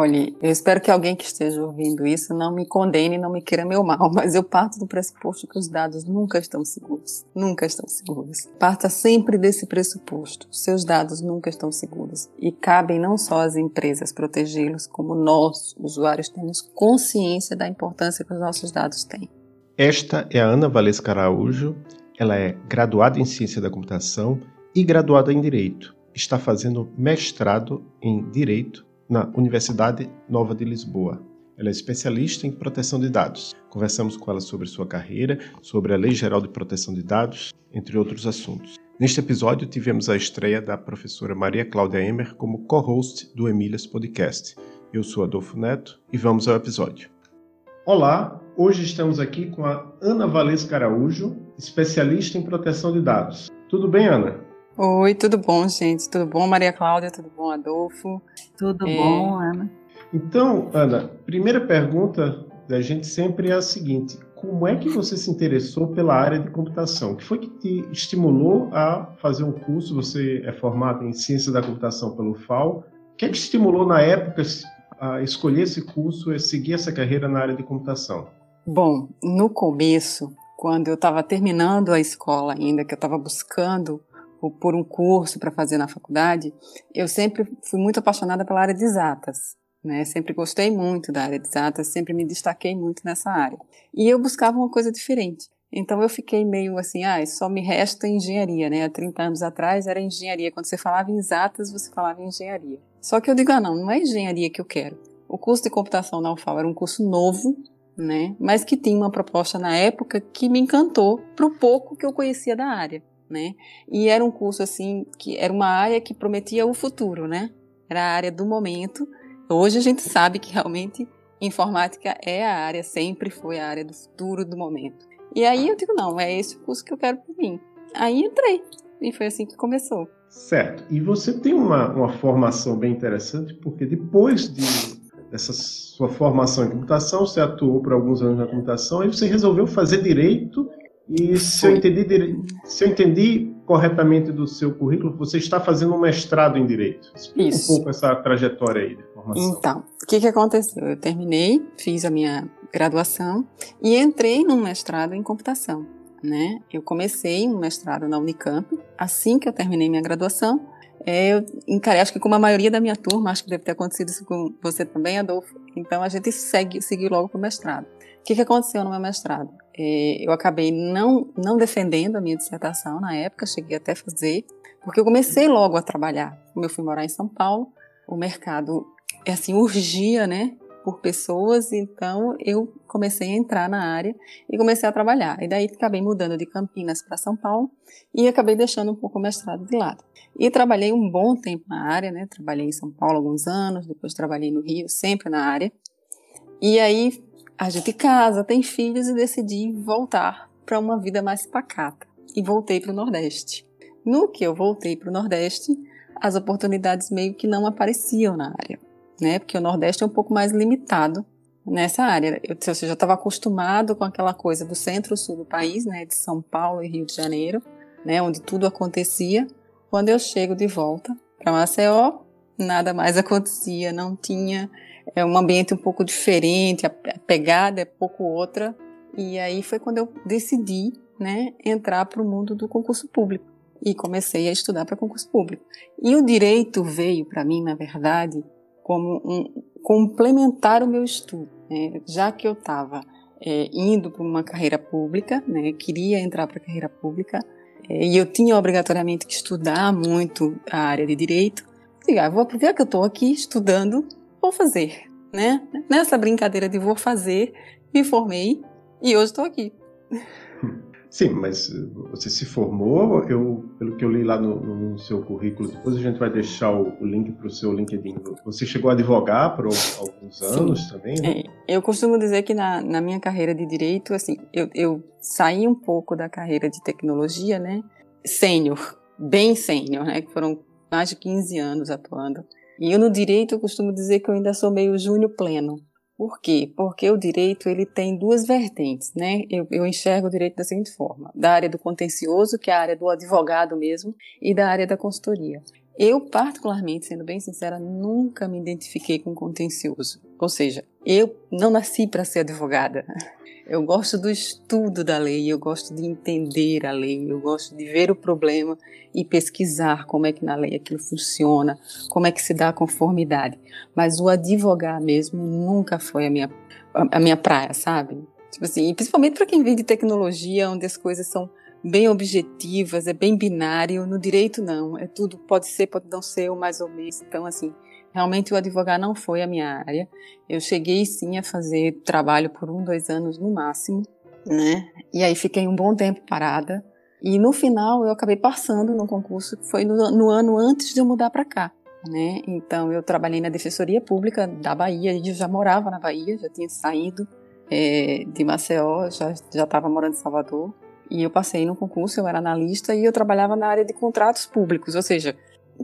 Olhe, eu espero que alguém que esteja ouvindo isso não me condene, não me queira meu mal, mas eu parto do pressuposto que os dados nunca estão seguros. Nunca estão seguros. Parta sempre desse pressuposto. Seus dados nunca estão seguros. E cabem não só às empresas protegê-los, como nós, usuários, temos consciência da importância que os nossos dados têm. Esta é a Ana Valesca Araújo. Ela é graduada em Ciência da Computação e graduada em Direito. Está fazendo mestrado em Direito na Universidade Nova de Lisboa. Ela é especialista em proteção de dados. Conversamos com ela sobre sua carreira, sobre a Lei Geral de Proteção de Dados, entre outros assuntos. Neste episódio, tivemos a estreia da professora Maria Cláudia Emer como co-host do Emílias Podcast. Eu sou Adolfo Neto e vamos ao episódio. Olá, hoje estamos aqui com a Ana Valesca Araújo, especialista em proteção de dados. Tudo bem, Ana? Oi, tudo bom, gente? Tudo bom, Maria Cláudia? Tudo bom, Adolfo? Tudo é... bom, Ana? Então, Ana, primeira pergunta da gente sempre é a seguinte: como é que você se interessou pela área de computação? O que foi que te estimulou a fazer um curso? Você é formado em Ciência da Computação pelo FAO. O que é que estimulou na época a escolher esse curso e seguir essa carreira na área de computação? Bom, no começo, quando eu estava terminando a escola ainda, que eu estava buscando por um curso para fazer na faculdade, eu sempre fui muito apaixonada pela área de exatas. Né? Sempre gostei muito da área de exatas, sempre me destaquei muito nessa área. E eu buscava uma coisa diferente. Então eu fiquei meio assim, ah, só me resta engenharia, né? Há 30 anos atrás era engenharia. Quando você falava em exatas, você falava em engenharia. Só que eu digo, ah, não, não é engenharia que eu quero. O curso de computação na UFAL era um curso novo, né? Mas que tinha uma proposta na época que me encantou para o pouco que eu conhecia da área né? E era um curso assim que era uma área que prometia o futuro, né? Era a área do momento. Hoje a gente sabe que realmente informática é a área, sempre foi a área do futuro, do momento. E aí eu digo, não, é esse o curso que eu quero para mim. Aí entrei. E foi assim que começou. Certo. E você tem uma, uma formação bem interessante, porque depois de, dessa sua formação em computação, você atuou por alguns anos na computação, e você resolveu fazer direito e se eu, entendi, se eu entendi corretamente do seu currículo, você está fazendo um mestrado em Direito. Explica Isso. um pouco essa trajetória aí de formação. Então, o que, que aconteceu? Eu terminei, fiz a minha graduação e entrei num mestrado em computação. Né? Eu comecei um mestrado na Unicamp. Assim que eu terminei minha graduação, é, eu encarei, acho que como a maioria da minha turma, acho que deve ter acontecido isso com você também, Adolfo. Então a gente segue, seguiu logo para o mestrado. O que, que aconteceu no meu mestrado? É, eu acabei não, não defendendo a minha dissertação na época, cheguei até a fazer, porque eu comecei logo a trabalhar. Como eu fui morar em São Paulo, o mercado, é assim, urgia, né, por pessoas, então eu comecei a entrar na área e comecei a trabalhar. E daí acabei mudando de Campinas para São Paulo e acabei deixando um pouco o mestrado de lado. E trabalhei um bom tempo na área, né? Trabalhei em São Paulo alguns anos, depois trabalhei no Rio, sempre na área. E aí a gente casa, tem filhos e decidi voltar para uma vida mais pacata. E voltei para o Nordeste. No que eu voltei para o Nordeste, as oportunidades meio que não apareciam na área, né? Porque o Nordeste é um pouco mais limitado nessa área. Eu, eu já estava acostumado com aquela coisa do centro-sul do país, né? De São Paulo e Rio de Janeiro, né? Onde tudo acontecia. Quando eu chego de volta para Maceió, nada mais acontecia, não tinha é um ambiente um pouco diferente, a pegada é pouco outra. E aí foi quando eu decidi, né, entrar para o mundo do concurso público e comecei a estudar para concurso público. E o direito veio para mim, na verdade, como um complementar o meu estudo, né? já que eu estava é, indo para uma carreira pública, né, queria entrar para a carreira pública é, e eu tinha obrigatoriamente que estudar muito a área de direito. Digo, ah, vou aproveitar que eu estou aqui estudando vou fazer, né? Nessa brincadeira de vou fazer, me formei e hoje estou aqui. Sim, mas você se formou, eu, pelo que eu li lá no, no seu currículo, depois a gente vai deixar o, o link para o seu LinkedIn. Você chegou a advogar por alguns anos Sim. também? Né? É, eu costumo dizer que na, na minha carreira de direito, assim, eu, eu saí um pouco da carreira de tecnologia, né? Sênior, bem sênior, né? Que foram mais de 15 anos atuando. E eu no direito eu costumo dizer que eu ainda sou meio júnior pleno. Por quê? Porque o direito ele tem duas vertentes, né? Eu, eu, enxergo o direito da seguinte forma: da área do contencioso, que é a área do advogado mesmo, e da área da consultoria. Eu, particularmente, sendo bem sincera, nunca me identifiquei com contencioso. Ou seja, eu não nasci para ser advogada. Eu gosto do estudo da lei, eu gosto de entender a lei, eu gosto de ver o problema e pesquisar como é que na lei aquilo funciona, como é que se dá a conformidade. Mas o advogar mesmo nunca foi a minha, a minha praia, sabe? Tipo assim, principalmente para quem vem de tecnologia, onde as coisas são bem objetivas, é bem binário. No direito, não. É tudo, pode ser, pode não ser, ou mais ou menos. Então, assim, Realmente o advogar não foi a minha área. Eu cheguei sim a fazer trabalho por um, dois anos no máximo, né? E aí fiquei um bom tempo parada. E no final eu acabei passando no concurso que foi no, no ano antes de eu mudar para cá, né? Então eu trabalhei na Defensoria Pública da Bahia. Eu já morava na Bahia, já tinha saído é, de Maceió, já já estava morando em Salvador. E eu passei no concurso, eu era analista e eu trabalhava na área de contratos públicos, ou seja,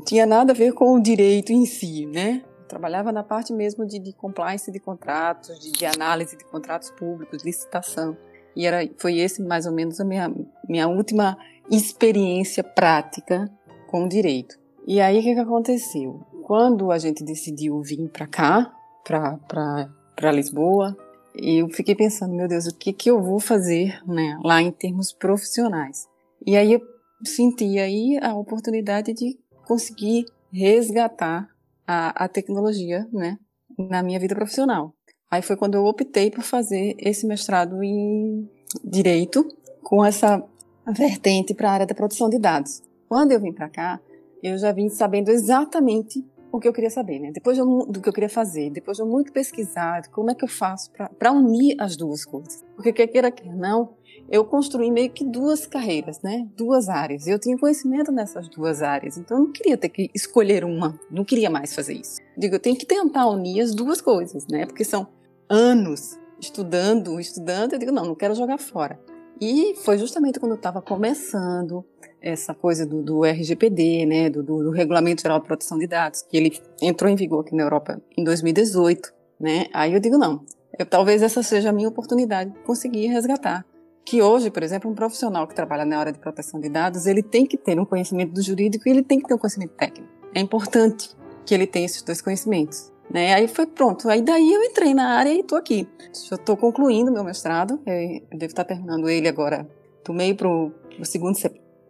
tinha nada a ver com o direito em si, né? Trabalhava na parte mesmo de, de compliance de contratos, de, de, análise de contratos públicos, licitação. E era, foi esse mais ou menos a minha, minha última experiência prática com o direito. E aí o que, que aconteceu? Quando a gente decidiu vir para cá, para Lisboa, eu fiquei pensando, meu Deus, o que, que eu vou fazer né, lá em termos profissionais? E aí eu senti aí a oportunidade de conseguir resgatar a, a tecnologia, né, na minha vida profissional. Aí foi quando eu optei por fazer esse mestrado em direito com essa vertente para a área da produção de dados. Quando eu vim para cá, eu já vim sabendo exatamente o que eu queria saber, né? Depois do que eu queria fazer, depois de muito pesquisar, como é que eu faço para unir as duas coisas. Porque quer queira, quer não, eu construí meio que duas carreiras, né? Duas áreas. Eu tinha conhecimento nessas duas áreas, então eu não queria ter que escolher uma, não queria mais fazer isso. Digo, eu tenho que tentar unir as duas coisas, né? Porque são anos estudando, estudando, eu digo, não, não quero jogar fora. E foi justamente quando eu estava começando essa coisa do, do RGPD, né, do, do, do, Regulamento Geral de Proteção de Dados, que ele entrou em vigor aqui na Europa em 2018, né? Aí eu digo, não, eu, talvez essa seja a minha oportunidade de conseguir resgatar que hoje, por exemplo, um profissional que trabalha na área de proteção de dados, ele tem que ter um conhecimento do jurídico e ele tem que ter um conhecimento técnico. É importante que ele tenha esses dois conhecimentos. Né? Aí foi pronto. Aí daí eu entrei na área e estou aqui. Já estou concluindo meu mestrado. Eu devo estar terminando ele agora do meio para o segundo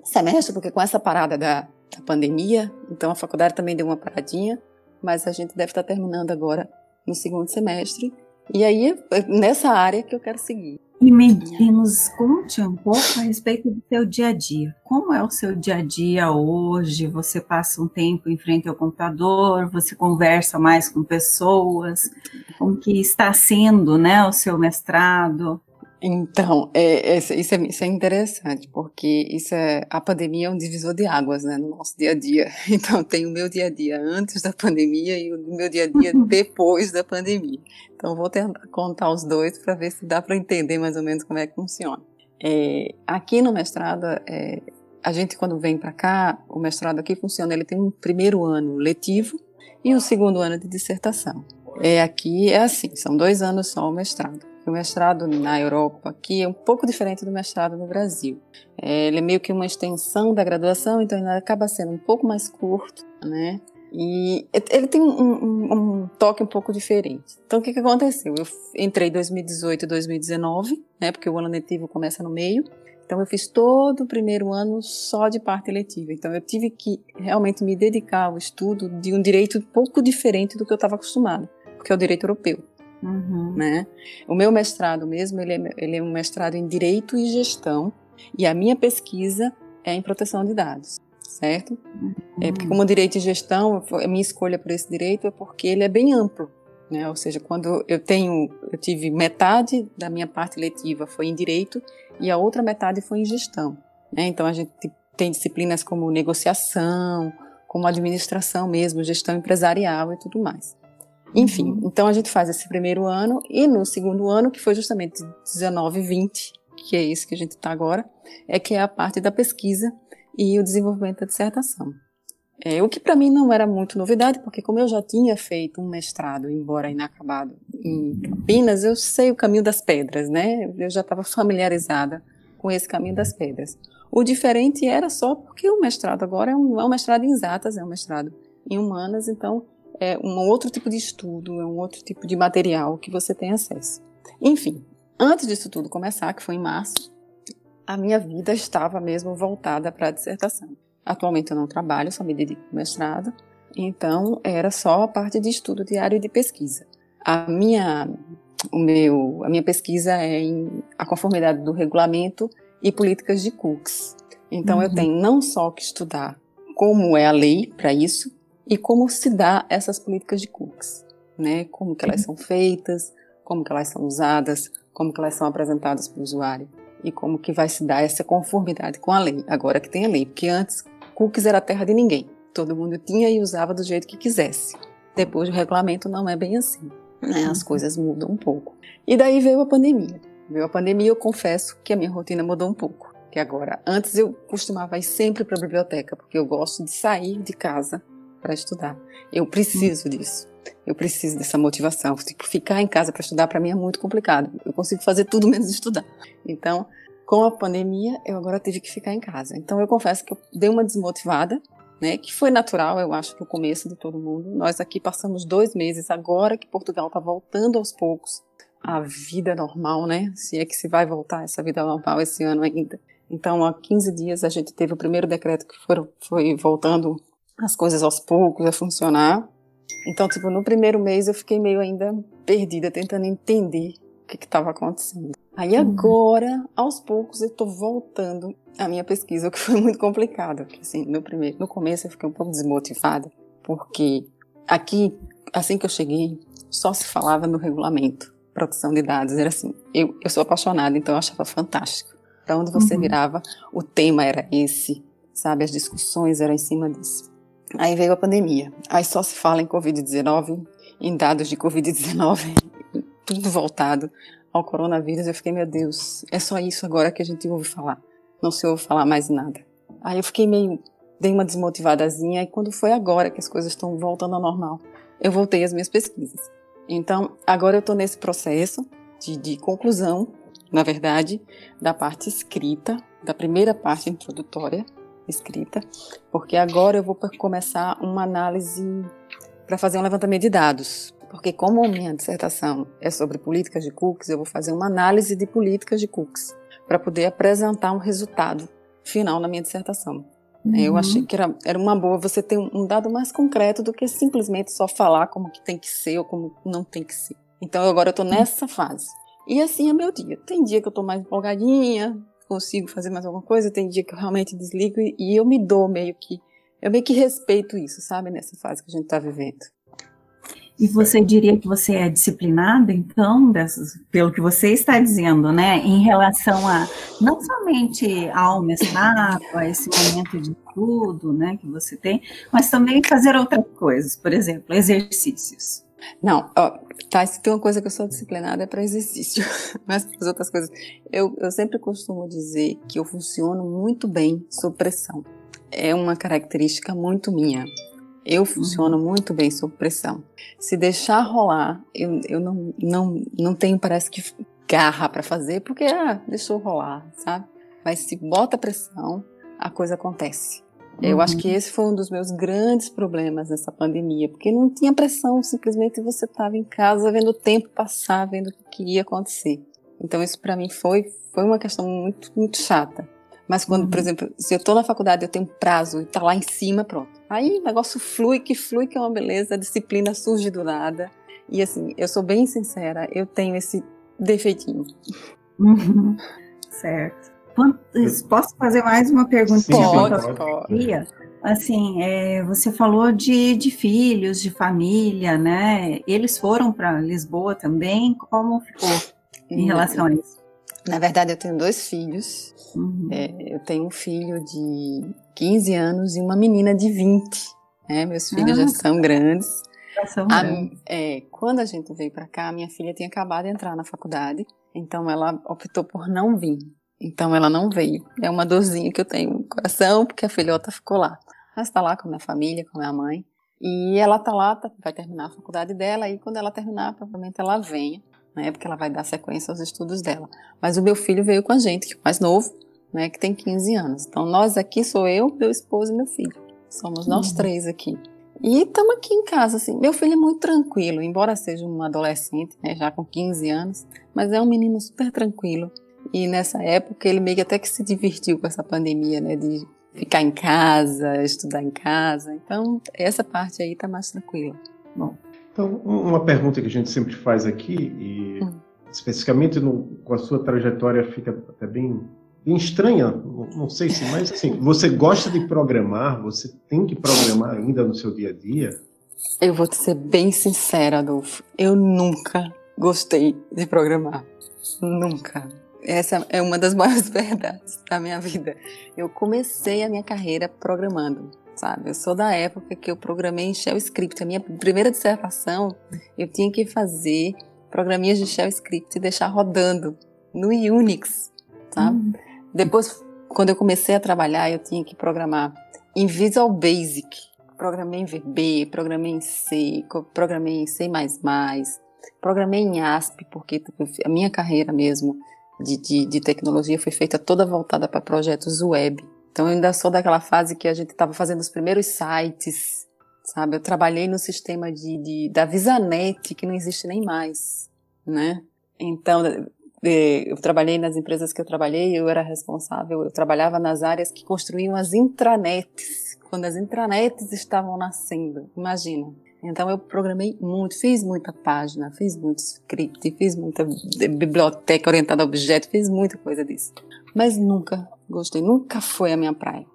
semestre, porque com essa parada da, da pandemia, então a faculdade também deu uma paradinha, mas a gente deve estar terminando agora no segundo semestre. E aí, é nessa área que eu quero seguir. E me, e nos conte um pouco a respeito do seu dia a dia. Como é o seu dia a dia hoje? Você passa um tempo em frente ao computador? Você conversa mais com pessoas? Como que está sendo, né, o seu mestrado? Então, é, é, isso, é, isso é interessante, porque isso é, a pandemia é um divisor de águas né, no nosso dia a dia. Então, tem o meu dia a dia antes da pandemia e o meu dia a dia depois da pandemia. Então, vou tentar contar os dois para ver se dá para entender mais ou menos como é que funciona. É, aqui no mestrado, é, a gente quando vem para cá, o mestrado aqui funciona, ele tem um primeiro ano letivo e um segundo ano de dissertação. É, aqui é assim, são dois anos só o mestrado o mestrado na Europa aqui é um pouco diferente do mestrado no Brasil. É, ele é meio que uma extensão da graduação, então ele acaba sendo um pouco mais curto, né? E ele tem um, um, um toque um pouco diferente. Então, o que, que aconteceu? Eu entrei em 2018 e 2019, né? Porque o ano letivo começa no meio. Então, eu fiz todo o primeiro ano só de parte letiva. Então, eu tive que realmente me dedicar ao estudo de um direito um pouco diferente do que eu estava acostumado, porque é o direito europeu. Uhum. Né? O meu mestrado mesmo, ele é, ele é um mestrado em Direito e Gestão, e a minha pesquisa é em proteção de dados, certo? Uhum. É porque como Direito e Gestão, a minha escolha por esse direito é porque ele é bem amplo, né? Ou seja, quando eu tenho, eu tive metade da minha parte letiva foi em Direito e a outra metade foi em gestão. Né? Então a gente tem disciplinas como negociação, como administração mesmo, gestão empresarial e tudo mais. Enfim, então a gente faz esse primeiro ano e no segundo ano, que foi justamente 19 e 20, que é esse que a gente está agora, é que é a parte da pesquisa e o desenvolvimento da dissertação. É, o que para mim não era muito novidade, porque como eu já tinha feito um mestrado, embora inacabado, em Campinas, eu sei o caminho das pedras, né? Eu já estava familiarizada com esse caminho das pedras. O diferente era só porque o mestrado agora é um, é um mestrado em exatas, é um mestrado em humanas, então é um outro tipo de estudo, é um outro tipo de material que você tem acesso. Enfim, antes disso tudo começar, que foi em março, a minha vida estava mesmo voltada para a dissertação. Atualmente eu não trabalho, só me dedico ao mestrado, então era só a parte de estudo diário e de pesquisa. A minha, o meu, a minha pesquisa é em a conformidade do regulamento e políticas de cookies. Então uhum. eu tenho não só que estudar como é a lei para isso e como se dá essas políticas de cookies, né? Como que elas uhum. são feitas, como que elas são usadas, como que elas são apresentadas para o usuário e como que vai se dar essa conformidade com a lei, agora que tem a lei, porque antes cookies era terra de ninguém. Todo mundo tinha e usava do jeito que quisesse. Depois o regulamento não é bem assim. Né? As uhum. coisas mudam um pouco. E daí veio a pandemia. Veio a pandemia, eu confesso que a minha rotina mudou um pouco. Que agora, antes eu costumava ir sempre para a biblioteca, porque eu gosto de sair de casa para estudar. Eu preciso disso. Eu preciso dessa motivação. Tipo, ficar em casa para estudar para mim é muito complicado. Eu consigo fazer tudo menos estudar. Então, com a pandemia, eu agora tive que ficar em casa. Então, eu confesso que eu dei uma desmotivada, né? Que foi natural, eu acho, que o começo de todo mundo. Nós aqui passamos dois meses, agora que Portugal está voltando aos poucos à vida normal, né? Se é que se vai voltar essa vida normal esse ano ainda. Então, há 15 dias a gente teve o primeiro decreto que foi, foi voltando as coisas aos poucos a funcionar. Então, tipo, no primeiro mês eu fiquei meio ainda perdida, tentando entender o que estava acontecendo. Aí uhum. agora, aos poucos, eu estou voltando à minha pesquisa, o que foi muito complicado. Porque, assim, no, primeiro, no começo eu fiquei um pouco desmotivada, porque aqui, assim que eu cheguei, só se falava no regulamento, proteção de dados. Era assim, eu, eu sou apaixonada, então eu achava fantástico. Para onde você uhum. virava, o tema era esse, sabe? As discussões eram em cima disso. Aí veio a pandemia. Aí só se fala em Covid-19, em dados de Covid-19, tudo voltado ao coronavírus, eu fiquei, meu Deus, é só isso agora que a gente ouve falar. Não se ouve falar mais nada. Aí eu fiquei meio, dei uma desmotivadazinha, e quando foi agora que as coisas estão voltando ao normal, eu voltei às minhas pesquisas. Então, agora eu estou nesse processo de, de conclusão, na verdade, da parte escrita, da primeira parte introdutória escrita, porque agora eu vou começar uma análise para fazer um levantamento de dados, porque como minha dissertação é sobre políticas de cookies, eu vou fazer uma análise de políticas de cookies para poder apresentar um resultado final na minha dissertação. Uhum. Eu achei que era, era uma boa você ter um, um, dado mais concreto do que simplesmente só falar como que tem que ser ou como não tem que ser. Então agora eu estou nessa fase. E assim é meu dia. Tem dia que eu estou mais empolgadinha, consigo fazer mais alguma coisa, tem dia que eu realmente desligo e, eu me dou meio que. Eu meio que respeito isso, sabe, nessa fase que a gente está vivendo. E você diria que você é disciplinada, então, dessas, pelo que você está dizendo, né, em relação a não somente ao mestrado, a esse momento de estudo, né, que você tem, mas também fazer outras coisas, por exemplo, exercícios. Não, ó, tá, tem uma coisa que eu sou disciplinada é para exercício, mas para as outras coisas. Eu, eu sempre costumo dizer que eu funciono muito bem sob pressão. É uma característica muito minha. Eu funciono muito bem sob pressão. Se deixar rolar, eu, eu não, não, não tenho, parece que, garra para fazer, porque, ah, deixou rolar, sabe? Mas se bota pressão, a coisa acontece. Uhum. Eu acho que uhum. esse foi um dos meus grandes problemas nessa pandemia, porque não tinha pressão, simplesmente você estava em casa vendo o tempo passar, vendo o que ia acontecer. Então isso para mim foi foi uma questão muito muito chata. Mas quando, uhum. por exemplo, se eu estou na faculdade, eu tenho um prazo e tá lá em cima, pronto. Aí o negócio flui, que flui, que é uma beleza, a disciplina surge do nada. E assim, eu sou bem sincera, eu tenho esse defeitinho. Uhum. Certo. Posso fazer mais uma pergunta? Pode, pode. Assim, é, você falou de, de filhos, de família, né? Eles foram para Lisboa também. Como ficou em relação a isso? Na verdade, eu tenho dois filhos. Uhum. É, eu tenho um filho de 15 anos e uma menina de 20. né? meus filhos Ah. já são grandes. Educação A- grande. é, quando a gente veio para cá, minha filha tinha acabado de entrar na faculdade, então ela optou por não vir. Então ela não veio. É uma dorzinha que eu tenho no coração, porque a filhota ficou lá. Ela está lá com a minha família, com a minha mãe. E ela tá lá, tá- vai terminar a faculdade dela, e quando ela terminar, provavelmente ela venha, né? Porque ela vai dar sequência aos estudos dela. Mas o meu filho veio com a gente, que é mais novo, né? Que tem 15 anos. Então nós aqui sou eu, meu esposo e meu filho. Somos nós Uhum. três aqui. E estamos aqui em casa, assim. Meu filho é muito tranquilo, embora seja um adolescente, né, já com 15 anos, mas é um menino super tranquilo. E nessa época ele meio que até que se divertiu com essa pandemia, né, de ficar em casa, estudar em casa. Então, essa parte aí tá mais tranquila. Então, um- uma pergunta que a gente sempre faz aqui, e Hum. especificamente no- com a sua trajetória fica até bem, bem estranha, não, não sei se, mas assim, você gosta de programar, você tem que programar ainda no seu dia a dia? Eu vou te ser bem sincera, Adolfo. Eu nunca gostei de programar. Nunca. Essa é uma das maiores verdades da minha vida. Eu comecei a minha carreira programando, sabe? Eu sou da época que eu programei em Shell Script. A minha primeira dissertação, eu tinha que fazer programinhas de Shell Script e deixar rodando no Unix, sabe? Hum. Depois, quando eu comecei a trabalhar, eu tinha que programar em Visual Basic. Programei em VB, programei em C, programei em C++, programei em ASP, porque a minha carreira mesmo de, de, de tecnologia foi feita toda voltada para projetos web. Então eu ainda sou daquela fase que a gente estava fazendo os primeiros sites, sabe? Eu trabalhei no sistema de, de- da Visanet, que não existe nem mais, né? Então, eh, eu trabalhei nas empresas que eu trabalhei, eu era responsável, eu trabalhava nas áreas que construíam as intranets, quando as intranets estavam nascendo, imagina. Então eu programei muito, fiz muita página, fiz muito script, fiz muita biblioteca orientada a objeto, fiz muita coisa disso. Mas nunca gostei, nunca foi a minha praia.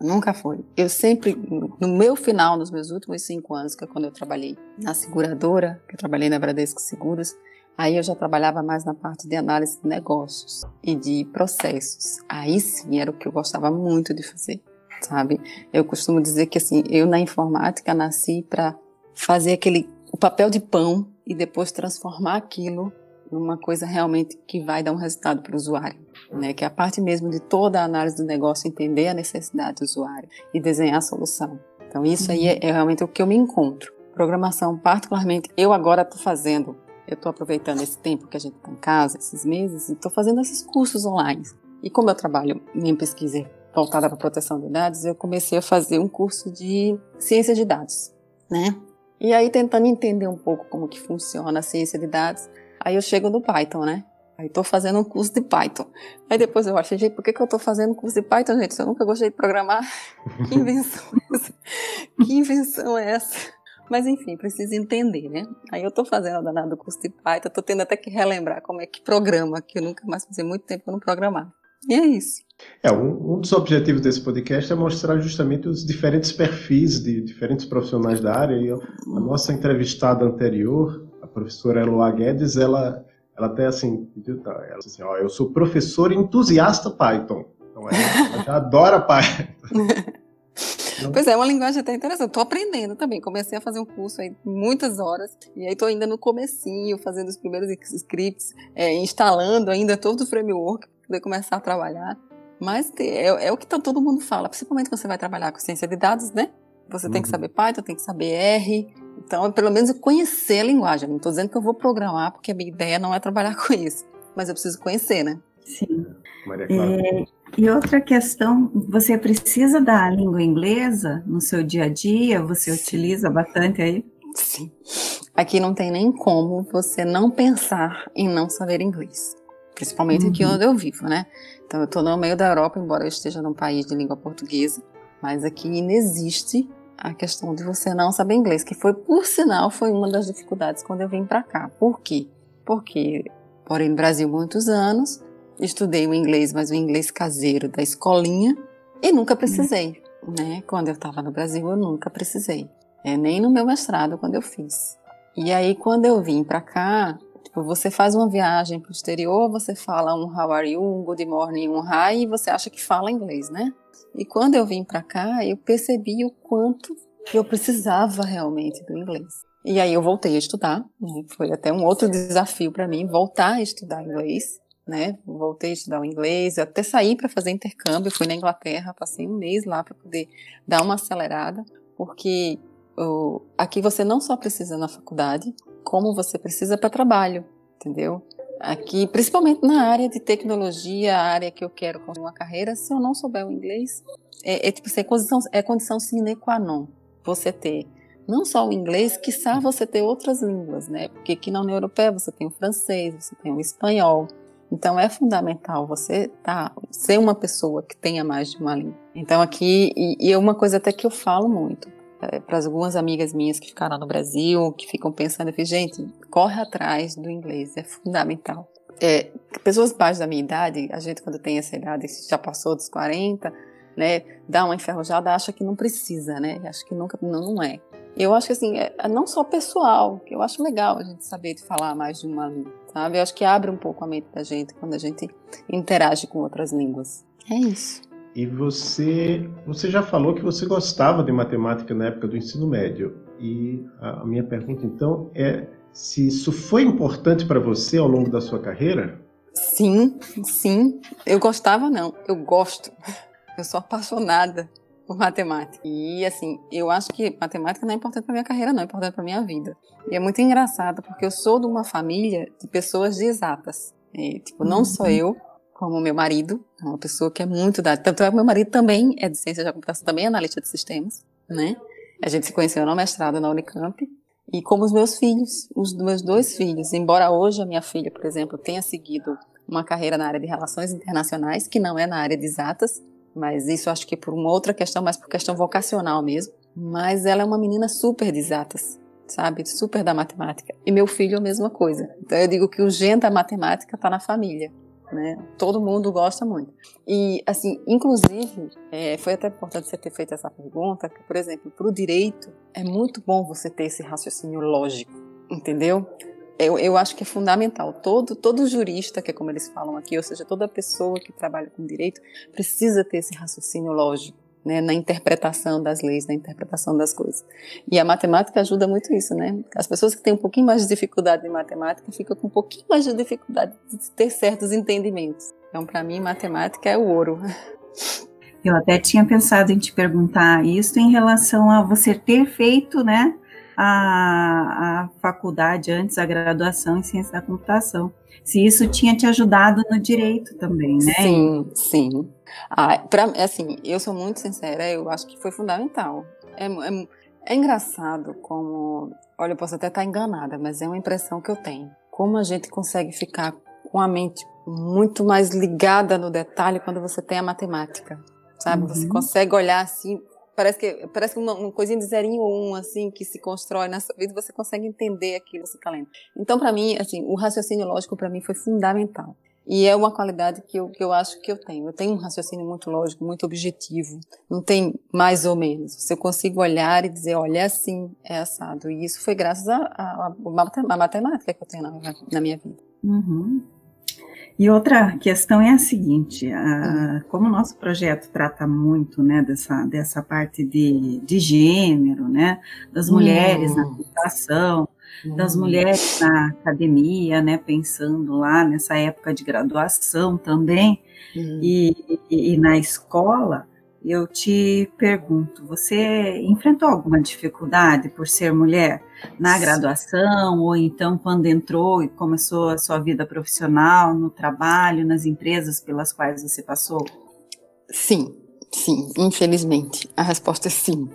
Nunca foi. Eu sempre, no meu final, nos meus últimos cinco anos, que é quando eu trabalhei na seguradora, que eu trabalhei na Bradesco Seguros, Aí eu já trabalhava mais na parte de análise de negócios e de processos. Aí sim era o que eu gostava muito de fazer, sabe? Eu costumo dizer que assim, eu na informática nasci para fazer aquele o papel de pão e depois transformar aquilo numa coisa realmente que vai dar um resultado para o usuário, né? Que é a parte mesmo de toda a análise do negócio, entender a necessidade do usuário e desenhar a solução. Então isso aí é, é realmente o que eu me encontro. Programação, particularmente, eu agora estou fazendo eu estou aproveitando esse tempo que a gente está em casa, esses meses, e estou fazendo esses cursos online. E como eu trabalho, minha pesquisa voltada para proteção de dados, eu comecei a fazer um curso de ciência de dados, né? E aí tentando entender um pouco como que funciona a ciência de dados, aí eu chego no Python, né? Aí estou fazendo um curso de Python. Aí depois eu acho, gente, por que, que eu estou fazendo um curso de Python, gente? Se eu nunca gostei de programar, que invenção é essa? Que invenção é essa? Mas enfim, preciso entender, né? Aí eu tô fazendo o danado curso de Python, tô tendo até que relembrar como é que programa, que eu nunca mais fazia muito tempo que eu não programava. E é isso. É, um, um dos objetivos desse podcast é mostrar justamente os diferentes perfis de diferentes profissionais da área. E a, nossa entrevistada anterior, a professora Eloá Guedes, ela, ela até assim, tá, ela disse assim, ó, eu sou professor entusiasta Python. Então ela, ela já adora Python. Pois é, uma linguagem até interessante. Tô aprendendo também. Comecei a fazer um curso aí muitas horas. E aí tô ainda no comecinho, fazendo os primeiros scripts, é, instalando ainda todo o framework para poder começar a trabalhar. Mas é, é o que tá- todo mundo fala, principalmente quando você vai trabalhar com ciência de dados, né? Você tem que Uhum. saber Python, tem que saber R. Então, pelo menos conhecer a linguagem. Não estou dizendo que eu vou programar, porque a minha ideia não é trabalhar com isso. Mas eu preciso conhecer, né? Sim. Maria Clara. É, e outra questão, você precisa da língua inglesa no seu dia a dia? Você utiliza bastante aí? Sim. Aqui não tem nem como você não pensar em não saber inglês. Principalmente aqui Uhum. onde eu vivo, né? Então, eu estou no meio da Europa, embora eu esteja num país de língua portuguesa, mas aqui inexiste a questão de você não saber inglês, que foi, por sinal, foi uma das dificuldades quando eu vim para cá. Por quê? Porque morei no Brasil muitos anos, estudei o inglês, mas o inglês caseiro da escolinha, e nunca precisei, né? Quando eu estava no Brasil, eu nunca precisei. É, nem no meu mestrado, quando eu fiz. E aí, quando eu vim para cá, Tipo, você faz uma viagem para o exterior, você fala um how are you, um good morning, um hi, e você acha que fala inglês, né? E quando eu vim para cá, eu percebi o quanto eu precisava realmente do inglês. E aí eu voltei a estudar, né? foi até um outro desafio para mim voltar a estudar inglês, né? Voltei a estudar o inglês, até saí para fazer intercâmbio, fui na Inglaterra, passei um mês lá para poder dar uma acelerada, porque aqui você não só precisa na faculdade, como você precisa para trabalho, entendeu? Aqui, principalmente na área de tecnologia, a área que eu quero construir uma carreira, se eu não souber o inglês, é, é tipo, é condição, é condição sine qua non você ter não só o inglês, quiçá você ter outras línguas, né? Porque aqui na União Europeia você tem o francês, você tem o espanhol. Então é fundamental você tá, ser uma pessoa que tenha mais de uma língua. Então aqui, e, e é uma coisa até que eu falo muito, é, para algumas amigas minhas que ficaram no Brasil, que ficam pensando, eu fico, gente, corre atrás do inglês, é fundamental. É, pessoas baixas da minha idade, a gente quando tem essa idade, já passou dos 40, né, dá uma enferrujada, acha que não precisa, né, acha que nunca, não, não é. Eu acho que assim, é, é não só pessoal, eu acho legal a gente saber de falar mais de uma língua, sabe? Eu acho que abre um pouco a mente da gente quando a gente interage com outras línguas. É isso. E você, você já falou que você gostava de matemática na época do ensino médio. E a minha pergunta então é se isso foi importante para você ao longo da sua carreira? Sim, sim. Eu gostava não, eu gosto. Eu sou apaixonada por matemática. E assim, eu acho que matemática não é importante para minha carreira, não, é importante para minha vida. E é muito engraçado porque eu sou de uma família de pessoas de exatas. É, tipo, não só uhum. eu, como meu marido, é uma pessoa que é muito da. Tanto é que meu marido também é de ciência da computação, também é analista de sistemas, né? A gente se conheceu no mestrado na Unicamp. E como os meus filhos, os meus dois filhos, embora hoje a minha filha, por exemplo, tenha seguido uma carreira na área de relações internacionais, que não é na área de exatas, mas isso acho que por uma outra questão, mais por questão vocacional mesmo. Mas ela é uma menina super de exatas, sabe? Super da matemática. E meu filho a mesma coisa. Então eu digo que o gene da matemática está na família. Né? Todo mundo gosta muito. E, assim, inclusive, é, foi até importante você ter feito essa pergunta, que, por exemplo, para o direito, é muito bom você ter esse raciocínio lógico, entendeu? eu, eu acho que é fundamental. Todo, todo jurista, que é como eles falam aqui, ou seja, toda pessoa que trabalha com direito, precisa ter esse raciocínio lógico. Né, na interpretação das leis, na interpretação das coisas. E a matemática ajuda muito isso, né? As pessoas que têm um pouquinho mais de dificuldade em matemática ficam com um pouquinho mais de dificuldade de ter certos entendimentos. Então, para mim, matemática é o ouro. Eu até tinha pensado em te perguntar isso em relação a você ter feito, né, a, a faculdade antes, a graduação em ciência da computação. Se isso tinha te ajudado no direito também, né? Sim, sim. Ah, pra, assim, eu sou muito sincera, eu acho que foi fundamental. É, é, é engraçado como. Olha, eu posso até estar enganada, mas é uma impressão que eu tenho. Como a gente consegue ficar com a mente muito mais ligada no detalhe quando você tem a matemática, sabe? Uhum. Você consegue olhar assim, Parece que parece uma, uma coisinha de zerinho ou um, assim, que se constrói na sua vida, você consegue entender aquilo que você está lendo. Então, para mim, assim, o raciocínio lógico para mim foi fundamental. E é uma qualidade que eu, que eu acho que eu tenho. Eu tenho um raciocínio muito lógico, muito objetivo. Não tem mais ou menos. Você consigo olhar e dizer, olha, é assim, é assado. E isso foi graças à matemática que eu tenho na, na minha vida. Uhum. E outra questão é a seguinte: a, como o nosso projeto trata muito né, dessa, dessa parte de, de gênero, né, das mulheres na computação, das mulheres na academia, né, pensando lá nessa época de graduação também, e, e, e na escola, eu te pergunto, você enfrentou alguma dificuldade por ser mulher na graduação ou então quando entrou e começou a sua vida profissional, no trabalho, nas empresas pelas quais você passou? Sim, sim, infelizmente. A resposta é sim.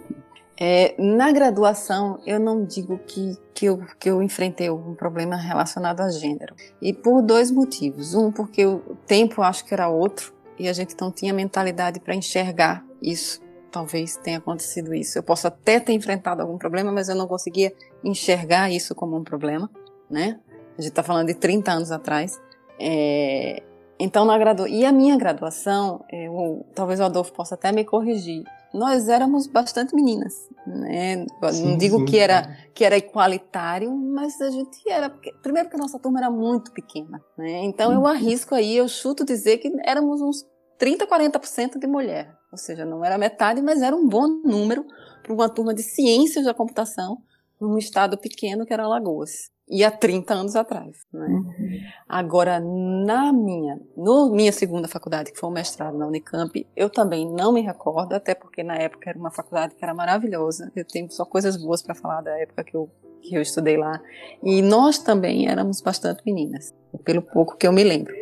É, na graduação, eu não digo que, que, eu, que eu enfrentei algum problema relacionado a gênero. E por dois motivos. Um, porque o tempo acho que era outro e a gente não tinha mentalidade para enxergar isso. Talvez tenha acontecido isso. Eu posso até ter enfrentado algum problema, mas eu não conseguia enxergar isso como um problema, né? A gente está falando de 30 anos atrás. É... Então, na gradu... e a minha graduação, eu... talvez o Adolfo possa até me corrigir. Nós éramos bastante meninas, né? Sim, não digo sim, que era que era igualitário, mas a gente era primeiro que a nossa turma era muito pequena, né? Então eu uhum. arrisco aí, eu chuto dizer que éramos uns 30, 40% de mulher, ou seja, não era metade, mas era um bom número para uma turma de ciências da computação num estado pequeno que era Alagoas e há 30 anos atrás. Né? Uhum. Agora, na minha, no minha segunda faculdade, que foi o mestrado na Unicamp, eu também não me recordo, até porque na época era uma faculdade que era maravilhosa. Eu tenho só coisas boas para falar da época que eu, que eu estudei lá. E nós também éramos bastante meninas, pelo pouco que eu me lembro.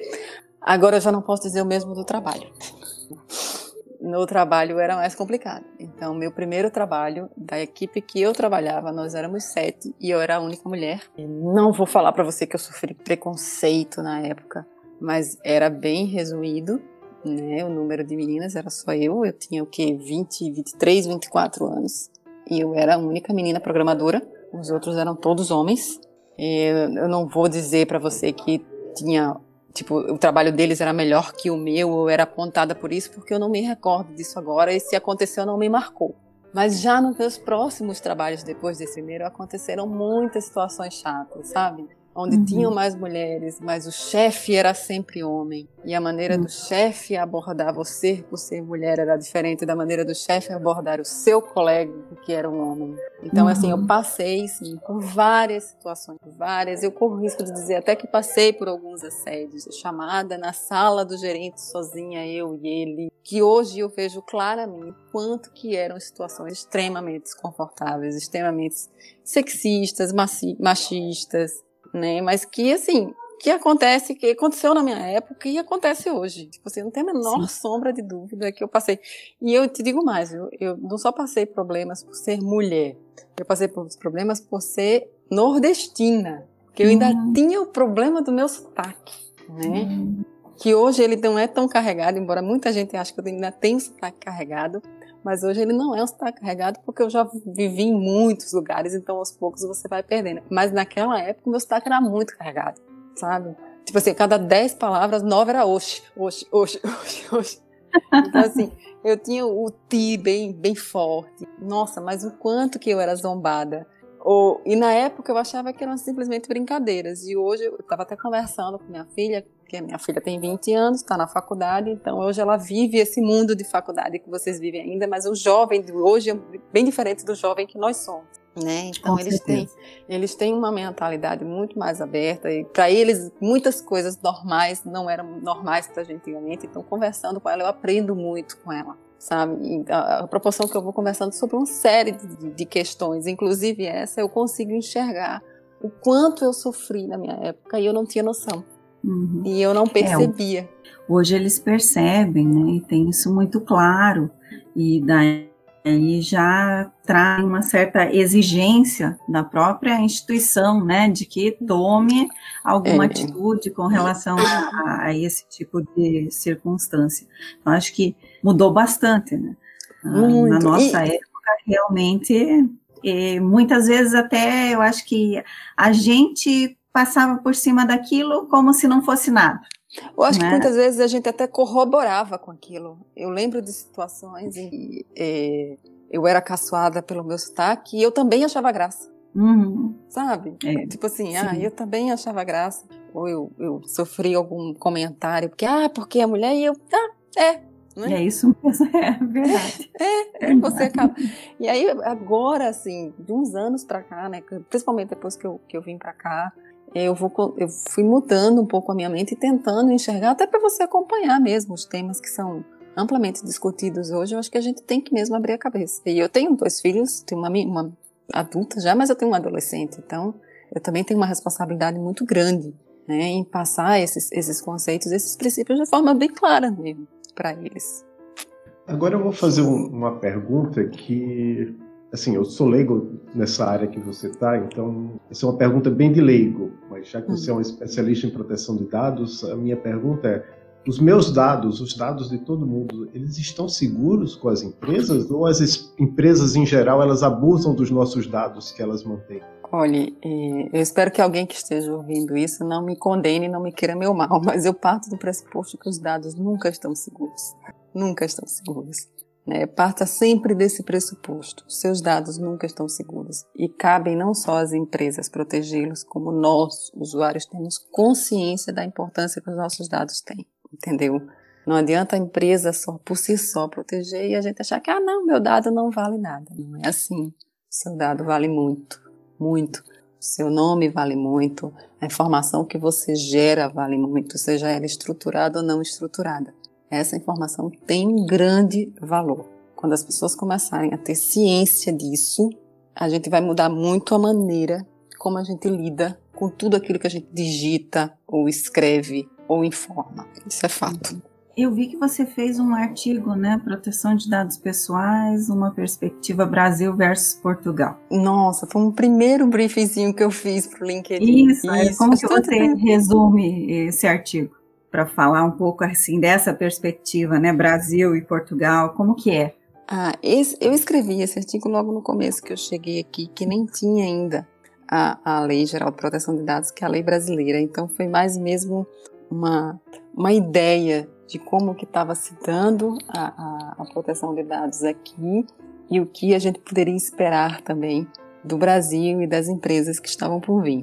Agora eu já não posso dizer o mesmo do trabalho no trabalho era mais complicado. Então, meu primeiro trabalho da equipe que eu trabalhava, nós éramos sete e eu era a única mulher. Não vou falar para você que eu sofri preconceito na época, mas era bem resumido, né? O número de meninas era só eu. Eu tinha o que 20, 23, 24 anos e eu era a única menina programadora. Os outros eram todos homens. E eu não vou dizer para você que tinha tipo, o trabalho deles era melhor que o meu, ou era apontada por isso, porque eu não me recordo disso agora, e se aconteceu não me marcou. Mas já nos meus próximos trabalhos depois desse primeiro aconteceram muitas situações chatas, sabe? Onde uhum. tinham mais mulheres, mas o chefe era sempre homem. E a maneira uhum. do chefe abordar você por ser mulher era diferente da maneira do chefe abordar o seu colega que era um homem. Então, uhum. assim, eu uhum. passei, sim, por várias situações, várias. Eu corro risco de dizer até que passei por alguns assédios. Chamada na sala do gerente sozinha, eu e ele, que hoje eu vejo claramente quanto que eram situações extremamente desconfortáveis, extremamente sexistas, machistas, né? Mas que, assim, que acontece, que aconteceu na minha época e acontece hoje. Tipo, você assim, não tem a menor Sim. sombra de dúvida que eu passei. E eu te digo mais, eu, eu não só passei problemas por ser mulher, eu passei por problemas por ser nordestina. Que eu ainda uhum. tinha o problema do meu sotaque, né? Uhum. Que hoje ele não é tão carregado, embora muita gente ache que eu ainda tenho sotaque carregado, mas hoje ele não é um sotaque carregado porque eu já vivi em muitos lugares, então aos poucos você vai perdendo. Mas naquela época o meu sotaque era muito carregado, sabe? Tipo assim, cada dez palavras, nove era oxe, oxe, oxe, oxe, oxe. Então assim, eu tinha o ti bem, bem forte. Nossa, mas o quanto que eu era zombada. Ou, e na época eu achava que eram simplesmente brincadeiras. E hoje eu estava até conversando com minha filha, porque a minha filha tem 20 anos, está na faculdade, então hoje ela vive esse mundo de faculdade que vocês vivem ainda, mas o jovem de hoje é bem diferente do jovem que nós somos. Né? Então eles têm, eles têm uma mentalidade muito mais aberta e para eles muitas coisas normais não eram normais para a gente antigamente. Então conversando com ela eu aprendo muito com ela, sabe? A, a, proporção que eu vou conversando sobre uma série de, de questões, inclusive essa eu consigo enxergar o quanto eu sofri na minha época e eu não tinha noção. Uhum. E eu não percebia. É, hoje eles percebem, né? E tem isso muito claro. E daí já traz uma certa exigência da própria instituição, né, de que tome alguma é. atitude com relação a, a, esse tipo de circunstância. Então, acho que mudou bastante, né? Muito. Na nossa e... época, realmente, muitas vezes até eu acho que a gente passava por cima daquilo como se não fosse nada. Eu acho né? que muitas vezes a gente até corroborava com aquilo. Eu lembro de situações em que é, eu era caçoada pelo meu sotaque e eu também achava graça. Uhum. Sabe? É, tipo assim, ah, sim. ah, eu também achava graça. Ou eu, eu sofri algum comentário, porque, ah, porque é mulher, e eu, ah, é, né? É isso mesmo, é verdade. É, é, você acaba. E aí, agora, assim, de uns anos pra cá, né, principalmente depois que eu, que eu vim pra cá, eu, vou, eu fui mudando um pouco a minha mente e tentando enxergar, até para você acompanhar mesmo os temas que são amplamente discutidos hoje, eu acho que a gente tem que mesmo abrir a cabeça. E eu tenho dois filhos, tenho uma, uma adulta já, mas eu tenho um adolescente, então eu também tenho uma responsabilidade muito grande né, em passar esses, esses conceitos, esses princípios de forma bem clara mesmo para eles. Agora eu vou fazer um, uma pergunta que assim, eu sou leigo nessa área que você está, então essa é uma pergunta bem de leigo, mas já que você é um especialista em proteção de dados, a minha pergunta é: os meus dados, os dados de todo mundo, eles estão seguros com as empresas ou as empresas em geral elas abusam dos nossos dados que elas mantêm? Olha, é, eu espero que alguém que esteja ouvindo isso não me condene, não me queira meu mal, mas eu parto do pressuposto que os dados nunca estão seguros. Nunca estão seguros. Né? Parta sempre desse pressuposto. Seus dados nunca estão seguros e cabem não só às empresas protegê-los, como nós, usuários, temos consciência da importância que os nossos dados têm. Entendeu? Não adianta a empresa só por si só proteger e a gente achar que, ah, não, meu dado não vale nada. Não é assim. Seu dado vale muito, muito. Seu nome vale muito. A informação que você gera vale muito, seja ela estruturada ou não estruturada. Essa informação tem um grande valor. Quando as pessoas começarem a ter ciência disso, a gente vai mudar muito a maneira como a gente lida com tudo aquilo que a gente digita, ou escreve, ou informa. Isso é fato. Eu vi que você fez um artigo, né? Proteção de dados pessoais, uma perspectiva Brasil versus Portugal. Nossa, foi um primeiro briefzinho que eu fiz para o LinkedIn. Isso, Isso. como que você resume esse artigo? Para falar um pouco assim dessa perspectiva, né? Brasil e Portugal, como que é? Ah, esse, eu escrevi esse artigo logo no começo que eu cheguei aqui, que nem tinha ainda a, a Lei Geral de Proteção de Dados, que é a lei brasileira. Então foi mais mesmo uma, uma ideia de como que estava se dando a, a, a proteção de dados aqui e o que a gente poderia esperar também do Brasil e das empresas que estavam por vir.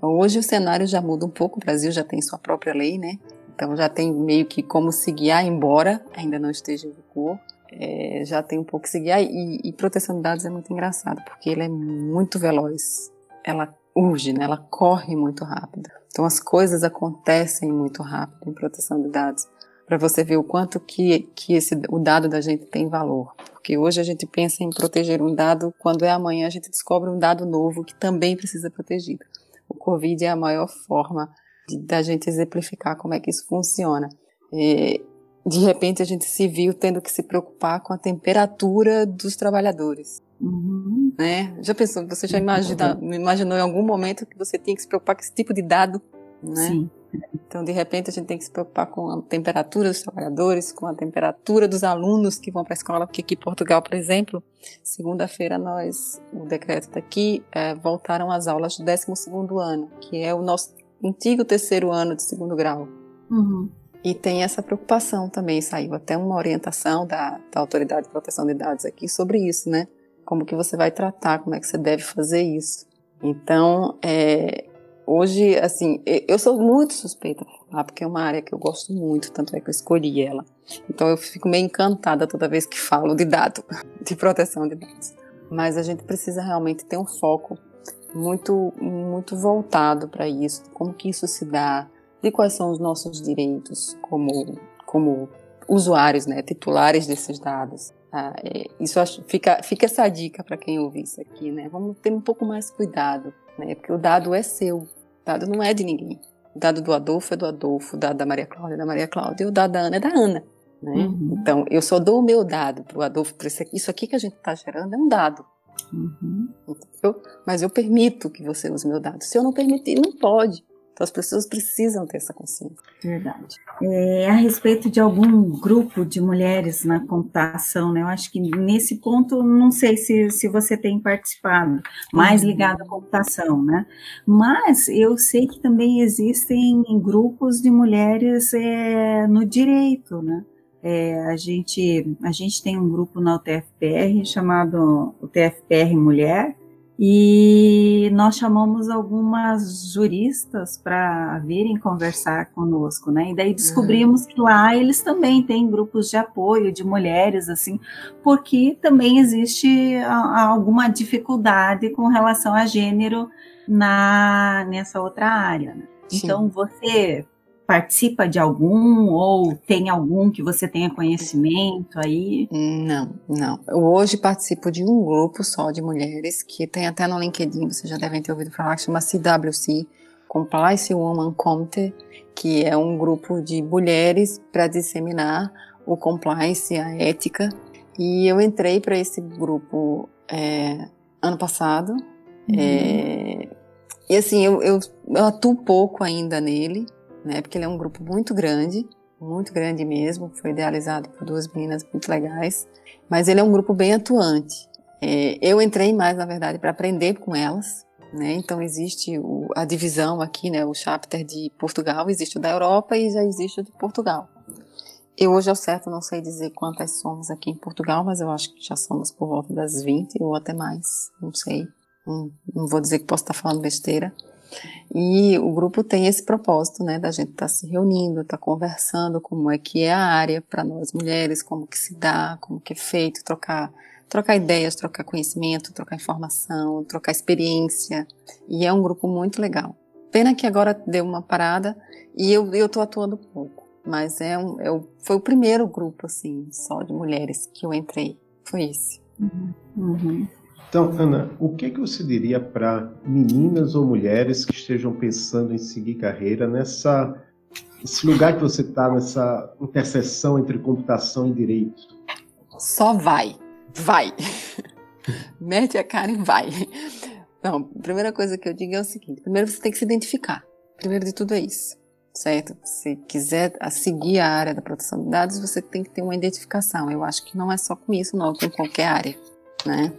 Hoje o cenário já muda um pouco, o Brasil já tem sua própria lei, né? Então já tem meio que como se guiar, embora ainda não esteja em vigor, é, já tem um pouco que se guiar. E, e, proteção de dados é muito engraçado, porque ele é muito veloz. Ela urge, né? ela corre muito rápido. Então as coisas acontecem muito rápido em proteção de dados para você ver o quanto que, que esse, o dado da gente tem valor. Porque hoje a gente pensa em proteger um dado, quando é amanhã a gente descobre um dado novo que também precisa protegido. O Covid é a maior forma da gente exemplificar como é que isso funciona. É, de repente a gente se viu tendo que se preocupar com a temperatura dos trabalhadores. Uhum. Né? Já pensou, você já imagina, imaginou em algum momento que você tinha que se preocupar com esse tipo de dado? Né? Sim. Então, de repente, a gente tem que se preocupar com a temperatura dos trabalhadores, com a temperatura dos alunos que vão para a escola, porque aqui em Portugal, por exemplo, segunda-feira nós, o decreto daqui, é, voltaram as aulas do 12 ano, que é o nosso antigo terceiro ano de segundo grau. Uhum. E tem essa preocupação também, saiu até uma orientação da, da Autoridade de Proteção de Dados aqui sobre isso, né? Como que você vai tratar, como é que você deve fazer isso. Então, é, hoje, assim, eu sou muito suspeita falar, porque é uma área que eu gosto muito, tanto é que eu escolhi ela. Então eu fico meio encantada toda vez que falo de dado, de proteção de dados. Mas a gente precisa realmente ter um foco muito, muito voltado para isso, como que isso se dá, de quais são os nossos direitos como, como usuários, né, titulares desses dados. Ah, é, isso acho, fica, fica essa dica para quem ouvir isso aqui, né? Vamos ter um pouco mais cuidado, né? Porque o dado é seu, dado não é de ninguém. O dado do Adolfo é do Adolfo, o dado da Maria Cláudia é da Maria Cláudia, e o dado da Ana é da Ana. Né? Uhum. Então, eu só dou o meu dado para o Adolfo, isso aqui, isso aqui que a gente está gerando é um dado. Uhum. Eu, mas eu permito que você use meu dado. Se eu não permitir, não pode. Então as pessoas precisam ter essa consciência. Verdade. É, a respeito de algum grupo de mulheres na computação, né? Eu acho que nesse ponto, não sei se, se você tem participado, mais uhum. ligado à computação, né? Mas eu sei que também existem grupos de mulheres é, no direito, né? É, a, gente, a gente tem um grupo na UTFPR chamado UTFPR Mulher, e nós chamamos algumas juristas para virem conversar conosco, né? E daí descobrimos uhum. que lá eles também têm grupos de apoio de mulheres, assim, porque também existe alguma dificuldade com relação a gênero na nessa outra área. Né? Então você participa de algum ou tem algum que você tenha conhecimento aí? Não, não. Eu hoje participo de um grupo só de mulheres que tem até no LinkedIn, vocês já devem ter ouvido falar, que chama CWC, Compliance Woman Committee, que é um grupo de mulheres para disseminar o compliance, a ética. E eu entrei para esse grupo é, ano passado. Uhum. É, e assim, eu, eu, eu atuo pouco ainda nele, né? Porque ele é um grupo muito grande, muito grande mesmo. Foi idealizado por duas meninas muito legais, mas ele é um grupo bem atuante. É, eu entrei mais, na verdade, para aprender com elas. Né? Então existe o, a divisão aqui, né? O chapter de Portugal, existe o da Europa e já existe o de Portugal. Eu hoje ao certo não sei dizer quantas somos aqui em Portugal, mas eu acho que já somos por volta das 20 ou até mais, não sei. Não, não vou dizer que posso estar falando besteira. E o grupo tem esse propósito, né, da gente estar tá se reunindo, estar tá conversando como é que é a área para nós mulheres, como que se dá, como que é feito, trocar trocar ideias, trocar conhecimento, trocar informação, trocar experiência. E é um grupo muito legal. Pena que agora deu uma parada e eu eu tô atuando pouco, mas é um, é foi o primeiro grupo assim, só de mulheres que eu entrei. Foi esse. Uhum. Uhum. Então, Ana, o que, que você diria para meninas ou mulheres que estejam pensando em seguir carreira nessa esse lugar que você está, nessa interseção entre computação e direito? Só vai, vai. Mete a cara e vai. Não, a primeira coisa que eu digo é o seguinte: primeiro você tem que se identificar. Primeiro de tudo é isso, certo? Se quiser seguir a área da proteção de dados, você tem que ter uma identificação. Eu acho que não é só com isso, não, com qualquer área, né?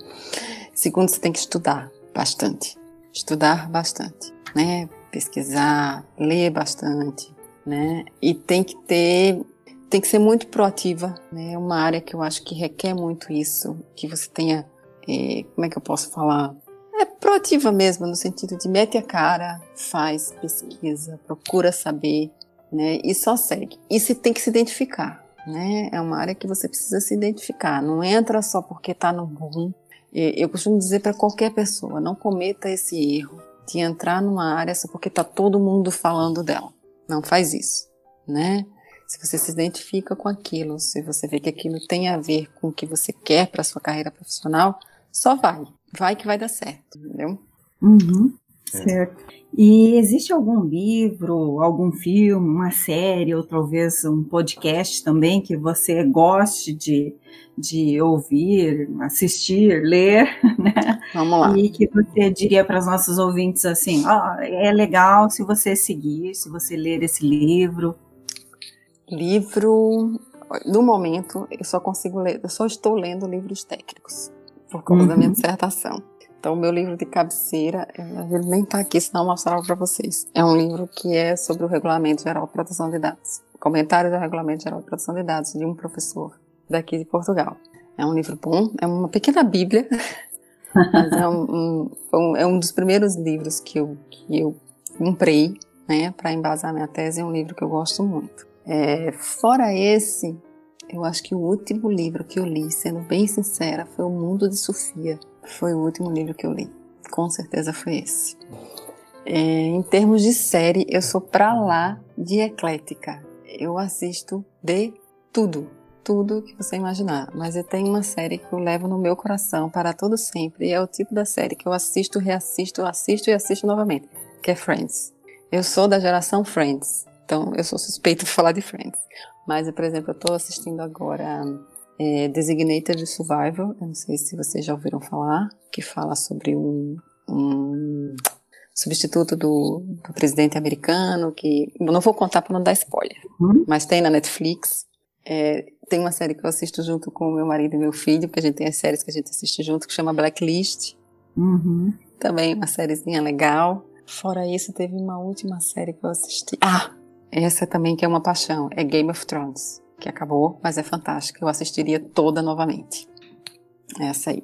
Segundo, você tem que estudar bastante. Estudar bastante, né? Pesquisar, ler bastante, né? E tem que ter, tem que ser muito proativa, né? É uma área que eu acho que requer muito isso, que você tenha, é, como é que eu posso falar? É proativa mesmo, no sentido de mete a cara, faz pesquisa, procura saber, né? E só segue. E se tem que se identificar, né? É uma área que você precisa se identificar. Não entra só porque está no boom, eu costumo dizer para qualquer pessoa, não cometa esse erro de entrar numa área só porque está todo mundo falando dela. Não faz isso, né? Se você se identifica com aquilo, se você vê que aquilo tem a ver com o que você quer para sua carreira profissional, só vai. Vai que vai dar certo, entendeu? Uhum, certo. E existe algum livro, algum filme, uma série, ou talvez um podcast também que você goste de, de ouvir, assistir, ler, né? Vamos lá. E que você diria para os nossos ouvintes assim: oh, é legal se você seguir, se você ler esse livro. Livro, no momento, eu só consigo ler, eu só estou lendo livros técnicos por causa uhum. da minha uhum. dissertação. Então, meu livro de cabeceira, ele nem está aqui, senão eu mostrava para vocês. É um livro que é sobre o Regulamento Geral de Proteção de Dados. Comentário do Regulamento Geral de Proteção de Dados, de um professor daqui de Portugal. É um livro bom, é uma pequena bíblia, mas é um, um, é um dos primeiros livros que eu, que eu comprei, né, para embasar minha tese, é um livro que eu gosto muito. É, fora esse, eu acho que o último livro que eu li, sendo bem sincera, foi O Mundo de Sofia, foi o último livro que eu li. Com certeza foi esse. É, em termos de série, eu sou pra lá de eclética. Eu assisto de tudo, tudo que você imaginar. Mas eu tenho uma série que eu levo no meu coração para todo sempre. E é o tipo da série que eu assisto, reassisto, assisto e assisto novamente, que é Friends. Eu sou da geração Friends, então eu sou suspeita de falar de Friends. Mas, por exemplo, eu estou assistindo agora é Designated Survival, eu não sei se vocês já ouviram falar, que fala sobre um, um substituto do, do, presidente americano, que não vou contar para não dar spoiler, uhum. mas tem na Netflix. É, tem uma série que eu assisto junto com meu marido e meu filho, porque a gente tem as séries que a gente assiste junto, que chama Blacklist. Uhum. Também uma sériezinha legal. Fora isso, teve uma última série que eu assisti. Ah! Essa também que é uma paixão, é Game of Thrones que acabou, mas é fantástica. Eu assistiria toda novamente. Essa aí.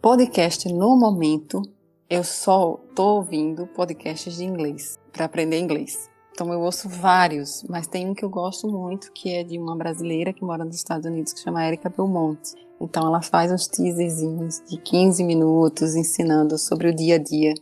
Podcast no momento, eu só tô ouvindo podcasts de inglês para aprender inglês. Então eu ouço vários, mas tem um que eu gosto muito, que é de uma brasileira que mora nos Estados Unidos, que chama Erika Belmonte. Então ela faz uns teaserzinhos de 15 minutos ensinando sobre o dia a dia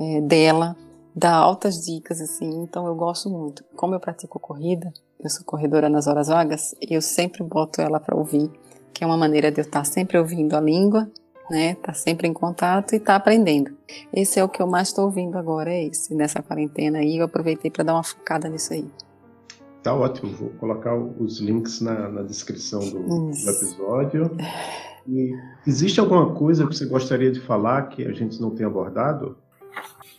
é, dela, dá altas dicas assim, então eu gosto muito. Como eu pratico corrida, eu sou corredora nas horas vagas e eu sempre boto ela para ouvir, que é uma maneira de eu estar tá sempre ouvindo a língua, né? Tá sempre em contato e tá aprendendo. Esse é o que eu mais estou ouvindo agora, é esse. Nessa quarentena aí, eu aproveitei para dar uma focada nisso aí. Tá ótimo, vou colocar os links na, na descrição do, do episódio. E existe alguma coisa que você gostaria de falar que a gente não tenha abordado?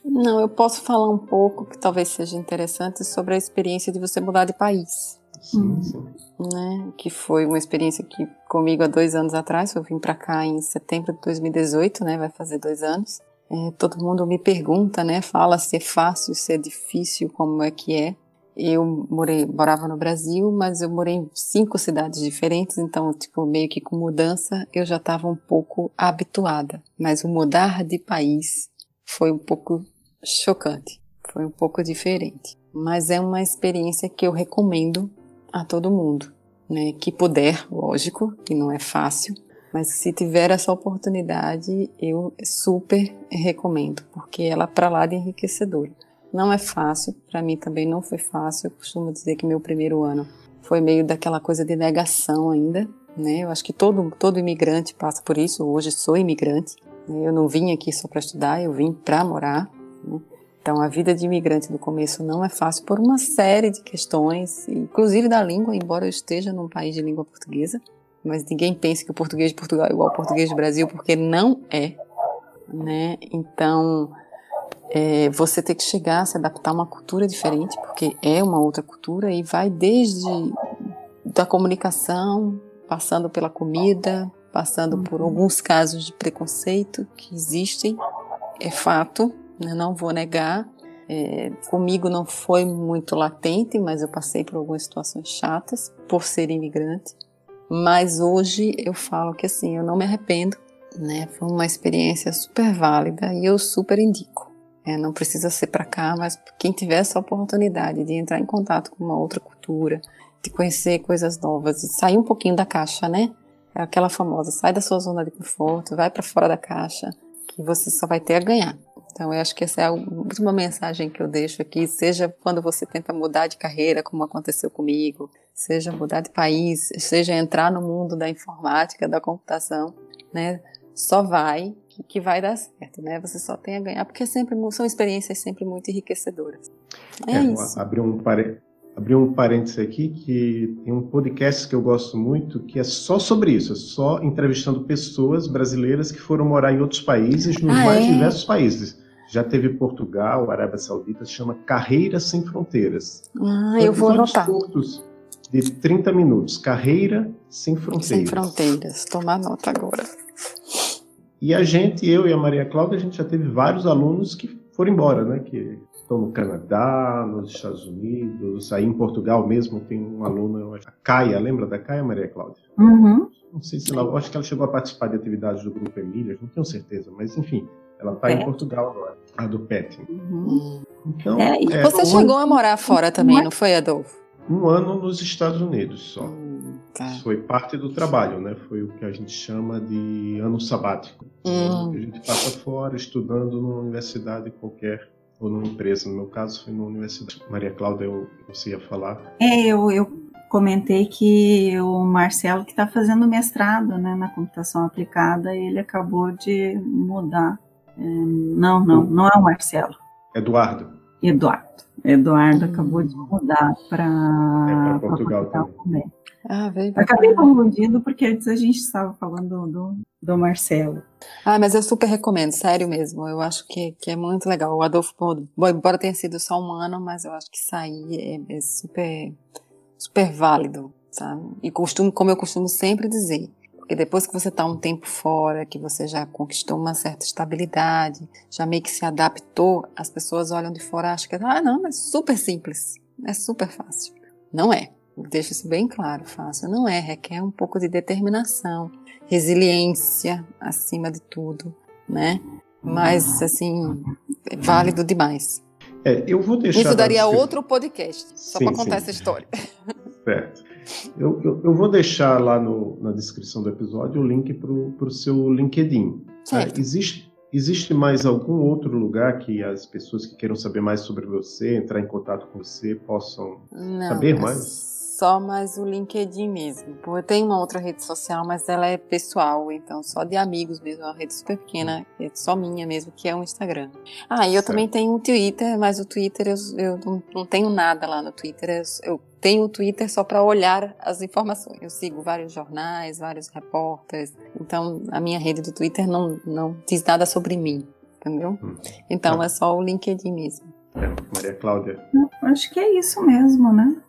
Não, eu posso falar um pouco, que talvez seja interessante, sobre a experiência de você mudar de país. Sim, sim. Né? Que foi uma experiência que comigo há dois anos atrás, eu vim para cá em setembro de 2018, né? Vai fazer dois anos. É, todo mundo me pergunta, né? Fala se é fácil, se é difícil, como é que é. eu morei, morava no Brasil, mas eu morei em cinco cidades diferentes, então, tipo, meio que com mudança eu já estava um pouco habituada. Mas o mudar de país foi um pouco chocante, foi um pouco diferente. Mas é uma experiência que eu recomendo a todo mundo, né? Que puder, lógico, que não é fácil, mas se tiver essa oportunidade, eu super recomendo, porque ela para lá de enriquecedora. Não é fácil, para mim também não foi fácil. Eu costumo dizer que meu primeiro ano foi meio daquela coisa de negação ainda, né? Eu acho que todo, todo imigrante passa por isso. Hoje sou imigrante. Eu não vim aqui só para estudar, eu vim para morar. Né? Então a vida de imigrante no começo não é fácil por uma série de questões, inclusive da língua, embora eu esteja num país de língua portuguesa. Mas ninguém pense que o português de Portugal é igual ao português do Brasil, porque não é. Né? Então, é, você tem que chegar a se adaptar a uma cultura diferente, porque é uma outra cultura e vai desde da comunicação, passando pela comida, passando por uhum. alguns casos de preconceito que existem, é fato, né? não vou negar. É, comigo não foi muito latente, mas eu passei por algumas situações chatas por ser imigrante. Mas hoje eu falo que assim, eu não me arrependo, né? Foi uma experiência super válida e eu super indico. É, não precisa ser para cá, mas quem tiver essa oportunidade de entrar em contato com uma outra cultura, de conhecer coisas novas, de sair um pouquinho da caixa, né? É aquela famosa, sai da sua zona de conforto, vai para fora da caixa, que você só vai ter a ganhar. Então, eu acho que essa é a última mensagem que eu deixo aqui, seja quando você tenta mudar de carreira, como aconteceu comigo, seja mudar de país, seja entrar no mundo da informática, da computação, né? Só vai que vai dar certo, né? Você só tem a ganhar, porque é sempre, são experiências sempre muito enriquecedoras. É, é isso. Abrir um, pare... abrir um parênteses aqui, que tem um podcast que eu gosto muito, que é só sobre isso, é só entrevistando pessoas brasileiras que foram morar em outros países, nos ah, mais é? diversos países. Já teve Portugal, Arábia Saudita, se chama Carreira Sem Fronteiras. Ah, eu vou anotar. Curtos, de 30 minutos. Carreira sem fronteiras. Sem fronteiras. Tomar nota agora. E a gente, eu e a Maria Cláudia, a gente já teve vários alunos que foram embora, né? Que estão no Canadá, nos Estados Unidos, aí em Portugal mesmo tem um aluno, a Caia, lembra da Caia, Maria Cláudia? Uhum. Não sei se ela, acho que ela chegou a participar de atividades do Grupo Emília, não tenho certeza, mas enfim, ela está em Portugal agora, a do PET. Uhum. Então, é, é, você chegou a morar fora também, não foi, Adolfo? um ano nos Estados Unidos só. Hum, tá. Foi parte do trabalho, né? Foi o que a gente chama de ano sabático. Hum. A gente passa fora estudando numa universidade qualquer ou numa empresa. No meu caso, foi numa universidade. Maria Cláudia, eu, você ia falar? É, eu, eu comentei que o Marcelo, que está fazendo mestrado né, na computação aplicada, ele acabou de mudar. É, não, não, não é o Marcelo. Eduardo. Eduardo. Eduardo acabou de mudar para é Portugal, Portugal, também. Ah, veio Acabei confundindo porque antes a gente estava falando do, do Marcelo. Ah, mas eu super recomendo, sério mesmo. Eu acho que, que é muito legal. O Adolfo, bom, embora tenha sido só um ano, mas eu acho que sair é, é super, super válido, sabe? E costumo, como eu costumo sempre dizer, porque depois que você está um tempo fora, que você já conquistou uma certa estabilidade, já meio que se adaptou, as pessoas olham de fora e acham que, ah, não, é super simples, é super fácil. Não é. Deixa isso bem claro, fácil não é. Requer um pouco de determinação, resiliência acima de tudo, né? Mas, assim, é válido demais. É, eu vou deixar. Isso daria outro podcast, só para contar sim. essa história. Certo. Eu, eu, eu, vou deixar lá no, na descrição do episódio o link para o seu LinkedIn. Certo. É, existe, existe mais algum outro lugar que as pessoas que queiram saber mais sobre você, entrar em contato com você, possam Não, saber mais? Só mais o LinkedIn mesmo. Eu tenho uma outra rede social, mas ela é pessoal, então só de amigos mesmo, é uma rede super pequena, é só minha mesmo, que é o Instagram. Ah, e eu certo. também tenho um Twitter, mas o Twitter eu, eu não, não, tenho nada lá no Twitter, eu, eu tenho o Twitter só para olhar as informações. Eu sigo vários jornais, vários repórteres. Então, a minha rede do Twitter não, não diz nada sobre mim, entendeu? Hum. Então, ah. é só o LinkedIn mesmo. É, Maria Cláudia. Acho que é isso mesmo, né?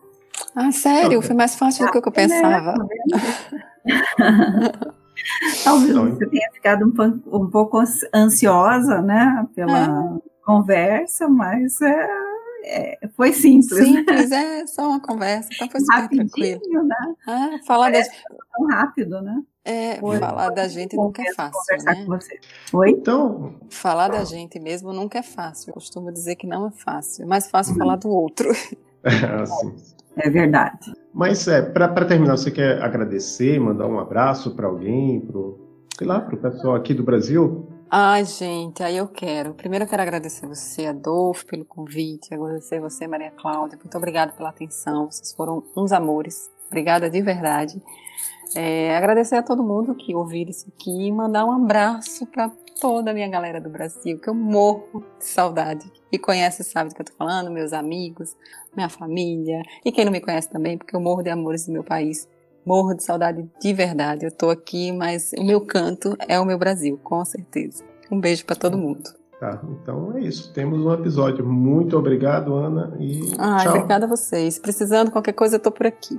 Ah, sério? Foi mais fácil do que eu ah, pensava. Talvez então, você tenha ficado um, um pouco ansiosa, né, pela é. conversa, mas é, é, foi simples. Simples, né? é só uma conversa, então foi super Rapidinho, tranquilo. né? Ah, falar da, Tão rápido, né? é, Foi. falar da gente nunca é fácil, Conversar né? com você. Oi? Então, Falar da gente mesmo nunca é fácil. Eu costumo dizer que não é fácil. É mais fácil falar do outro. assim. É verdade. Mas é, para terminar, você quer agradecer, mandar um abraço para alguém, pro, sei lá, para o pessoal aqui do Brasil? Ai, gente, aí eu quero. Primeiro eu quero agradecer você, Adolfo, pelo convite. Agradecer você, Maria Cláudia. Muito obrigada pela atenção. Vocês foram uns amores. Obrigada de verdade. É, agradecer a todo mundo que ouviu isso aqui e mandar um abraço para toda a minha galera do Brasil, que eu morro de saudade. E conhece sabe do que eu tô falando, meus amigos, minha família. E quem não me conhece também, porque eu morro de amores do meu país. Morro de saudade de verdade. Eu tô aqui, mas o meu canto é o meu Brasil, com certeza. Um beijo para todo mundo. Tá, então é isso. Temos um episódio. Muito obrigado, Ana. E Ai, tchau. obrigada a vocês. Precisando qualquer coisa, eu tô por aqui.